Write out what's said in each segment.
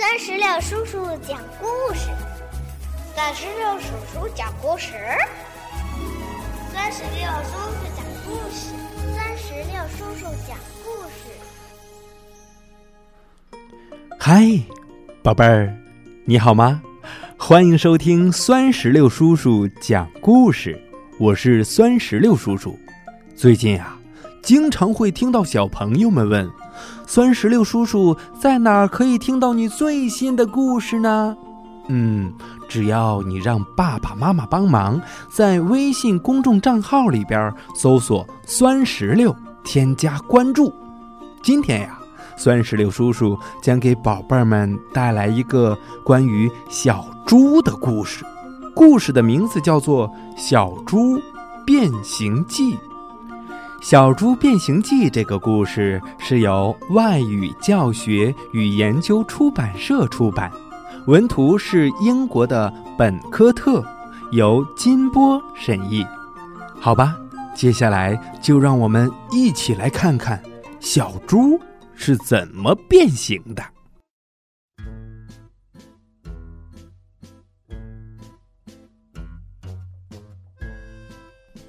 三十六叔叔讲故事，三十六叔叔讲故事，三十六叔叔讲故事，三十六叔叔讲故事。嗨，宝贝儿，你好吗？欢迎收听酸石榴叔叔讲故事，我是酸石榴叔叔。最近啊，经常会听到小朋友们问。酸石榴叔叔在哪儿可以听到你最新的故事呢？嗯，只要你让爸爸妈妈帮忙，在微信公众账号里边搜索“酸石榴”，添加关注。今天呀，酸石榴叔叔将给宝贝儿们带来一个关于小猪的故事，故事的名字叫做《小猪变形记》。《小猪变形记》这个故事是由外语教学与研究出版社出版，文图是英国的本科特，由金波审译。好吧，接下来就让我们一起来看看小猪是怎么变形的。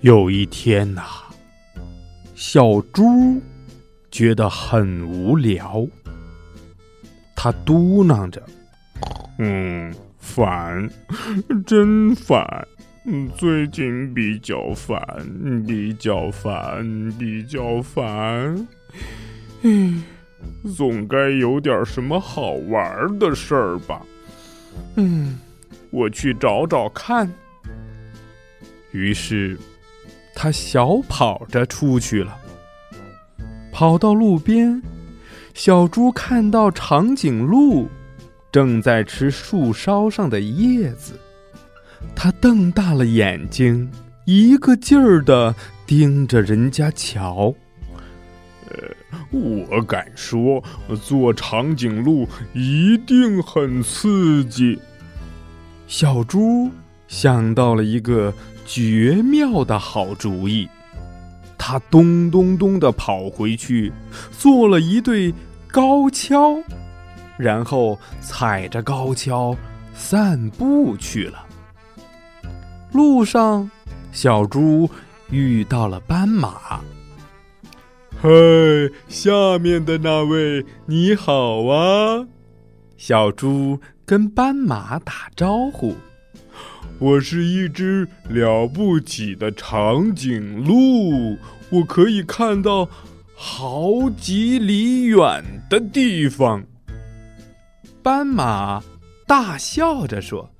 有一天呐。小猪觉得很无聊，他嘟囔着：“嗯，烦，真烦，最近比较烦，比较烦，比较烦。嗯，总该有点什么好玩的事儿吧？嗯，我去找找看。”于是。他小跑着出去了，跑到路边，小猪看到长颈鹿正在吃树梢上的叶子，他瞪大了眼睛，一个劲儿的盯着人家瞧。呃，我敢说，做长颈鹿一定很刺激。小猪想到了一个。绝妙的好主意！他咚咚咚的跑回去，做了一对高跷，然后踩着高跷散步去了。路上，小猪遇到了斑马。“嗨，下面的那位，你好啊！”小猪跟斑马打招呼。我是一只了不起的长颈鹿，我可以看到好几里远的地方。斑马大笑着说：“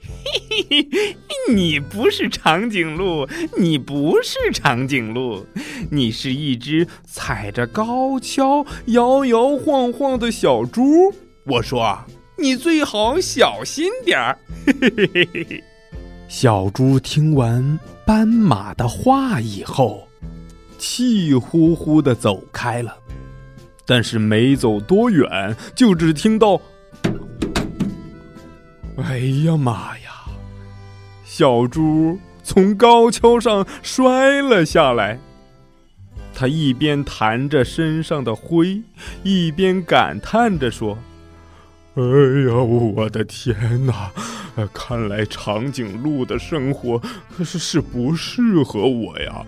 嘿嘿嘿，你不是长颈鹿，你不是长颈鹿，你是一只踩着高跷摇摇晃晃的小猪。我说，你最好小心点儿。”嘿嘿嘿嘿嘿。小猪听完斑马的话以后，气呼呼的走开了。但是没走多远，就只听到：“哎呀妈呀！”小猪从高跷上摔了下来。他一边弹着身上的灰，一边感叹着说：“哎呀，我的天哪！”看来长颈鹿的生活是是不适合我呀！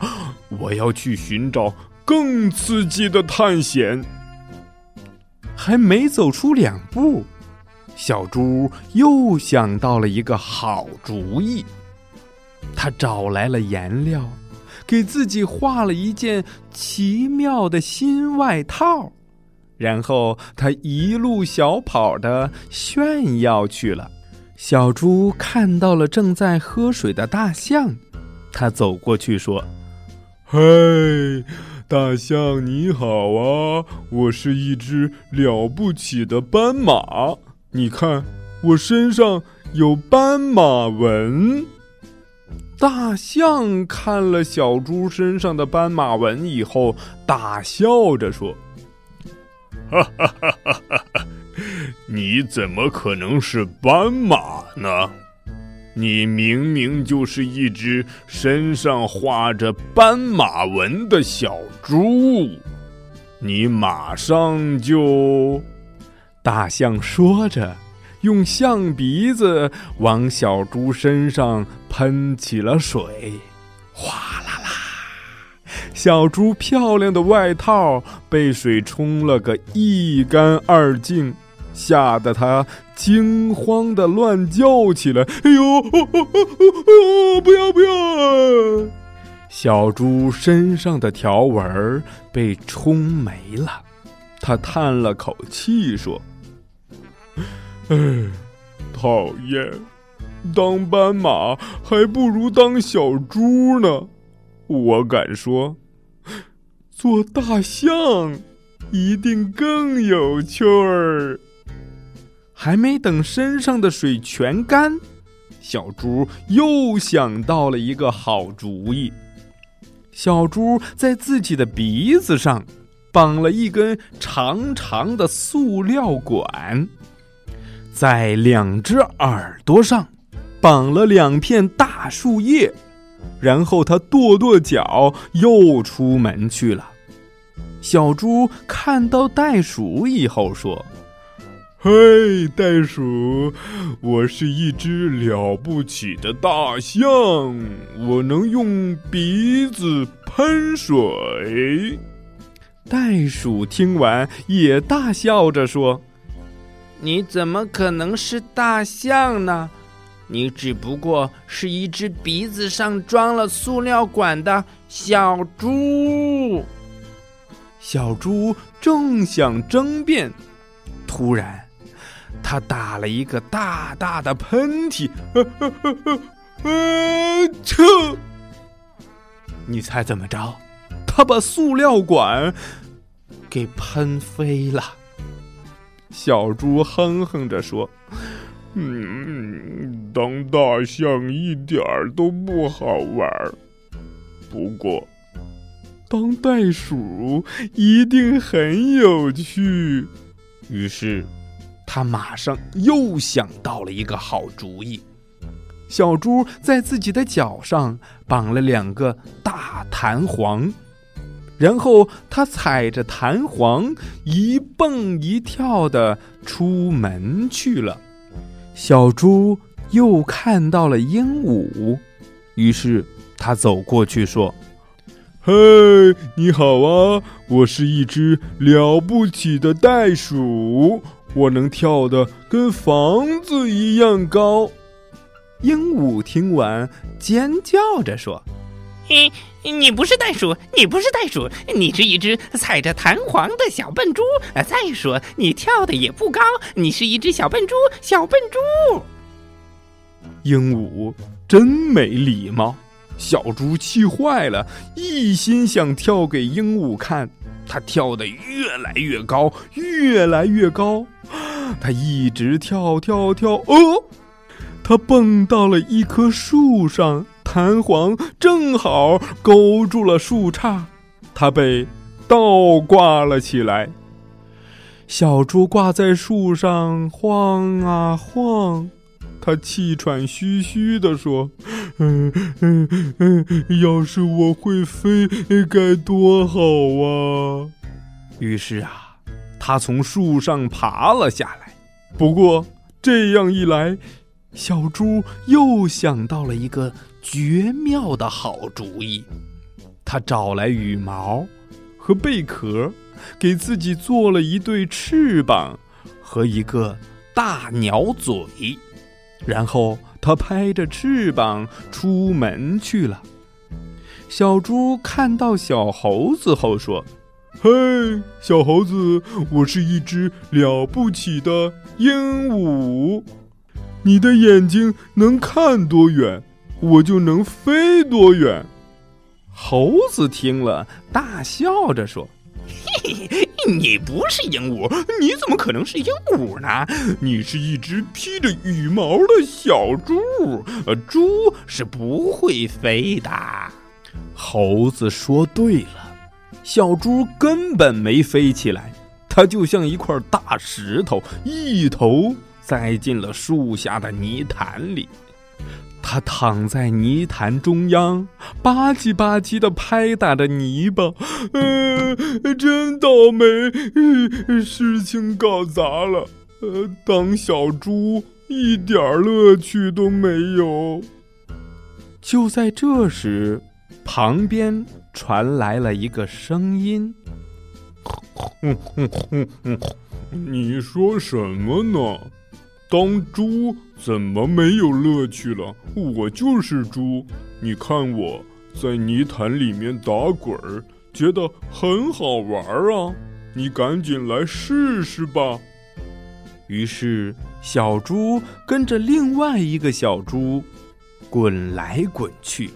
我要去寻找更刺激的探险。还没走出两步，小猪又想到了一个好主意。他找来了颜料，给自己画了一件奇妙的新外套，然后他一路小跑的炫耀去了。小猪看到了正在喝水的大象，它走过去说：“嘿，大象你好啊！我是一只了不起的斑马，你看我身上有斑马纹。”大象看了小猪身上的斑马纹以后，大笑着说：“哈哈哈哈哈哈！”你怎么可能是斑马呢？你明明就是一只身上画着斑马纹的小猪，你马上就……大象说着，用象鼻子往小猪身上喷起了水，哗啦啦！小猪漂亮的外套被水冲了个一干二净，吓得他惊慌的乱叫起来：“哎呦，哦哦哦、不要不要！”小猪身上的条纹被冲没了，他叹了口气说。唉，讨厌！当斑马还不如当小猪呢。我敢说，做大象一定更有趣儿。还没等身上的水全干，小猪又想到了一个好主意。小猪在自己的鼻子上绑了一根长长的塑料管。在两只耳朵上绑了两片大树叶，然后他跺跺脚，又出门去了。小猪看到袋鼠以后说：“嘿，袋鼠，我是一只了不起的大象，我能用鼻子喷水。”袋鼠听完也大笑着说。你怎么可能是大象呢？你只不过是一只鼻子上装了塑料管的小猪。小猪正想争辩，突然，他打了一个大大的喷嚏，啊！切！你猜怎么着？他把塑料管给喷飞了。小猪哼哼着说：“嗯，当大象一点儿都不好玩儿，不过当袋鼠一定很有趣。”于是，他马上又想到了一个好主意。小猪在自己的脚上绑了两个大弹簧。然后他踩着弹簧一蹦一跳的出门去了。小猪又看到了鹦鹉，于是他走过去说：“嘿，你好啊！我是一只了不起的袋鼠，我能跳得跟房子一样高。”鹦鹉听完尖叫着说。嘿，你不是袋鼠，你不是袋鼠，你是一只踩着弹簧的小笨猪。再说，你跳的也不高，你是一只小笨猪，小笨猪。鹦鹉真没礼貌，小猪气坏了，一心想跳给鹦鹉看。它跳得越来越高，越来越高，它一直跳跳跳，哦，它蹦到了一棵树上。弹簧正好勾住了树杈，它被倒挂了起来。小猪挂在树上晃啊晃，他气喘吁吁地说：“嗯嗯嗯，要是我会飞，该多好啊！”于是啊，他从树上爬了下来。不过这样一来，小猪又想到了一个。绝妙的好主意，他找来羽毛和贝壳，给自己做了一对翅膀和一个大鸟嘴，然后他拍着翅膀出门去了。小猪看到小猴子后说：“嘿，小猴子，我是一只了不起的鹦鹉，你的眼睛能看多远？”我就能飞多远？猴子听了，大笑着说：“你不是鹦鹉，你怎么可能是鹦鹉呢？你是一只披着羽毛的小猪，呃，猪是不会飞的。”猴子说对了，小猪根本没飞起来，它就像一块大石头，一头栽进了树下的泥潭里。他躺在泥潭中央，吧唧吧唧的拍打着泥巴，呃，真倒霉，事情搞砸了。呃，当小猪一点乐趣都没有。就在这时，旁边传来了一个声音：“ 你说什么呢？当猪怎么没有乐趣了？我就是猪，你看我在泥潭里面打滚儿，觉得很好玩啊！你赶紧来试试吧。”于是，小猪跟着另外一个小猪滚来滚去。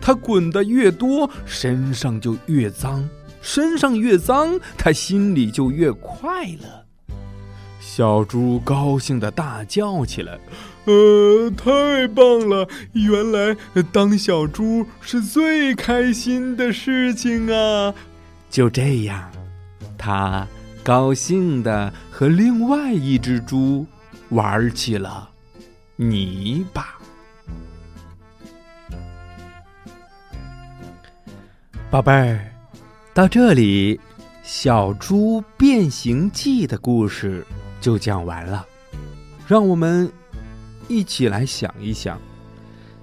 它滚得越多，身上就越脏；身上越脏，它心里就越快乐。小猪高兴地大叫起来：“呃，太棒了！原来当小猪是最开心的事情啊！”就这样，它。高兴的和另外一只猪玩起了泥巴。宝贝儿，到这里，《小猪变形记》的故事就讲完了。让我们一起来想一想，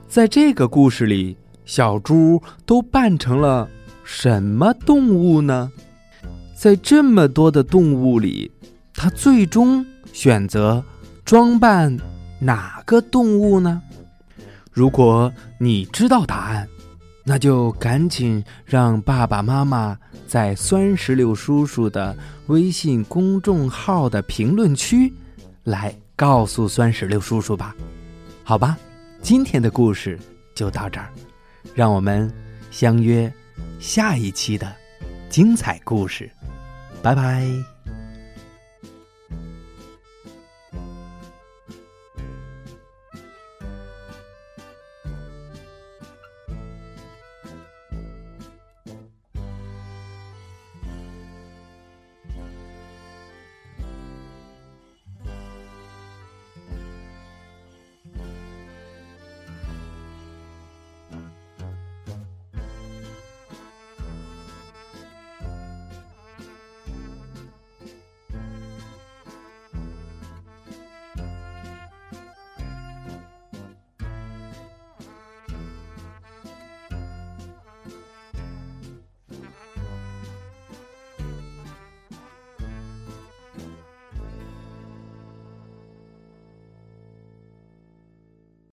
在这个故事里，小猪都扮成了什么动物呢？在这么多的动物里，他最终选择装扮哪个动物呢？如果你知道答案，那就赶紧让爸爸妈妈在酸石榴叔叔的微信公众号的评论区来告诉酸石榴叔叔吧。好吧，今天的故事就到这儿，让我们相约下一期的精彩故事。拜拜。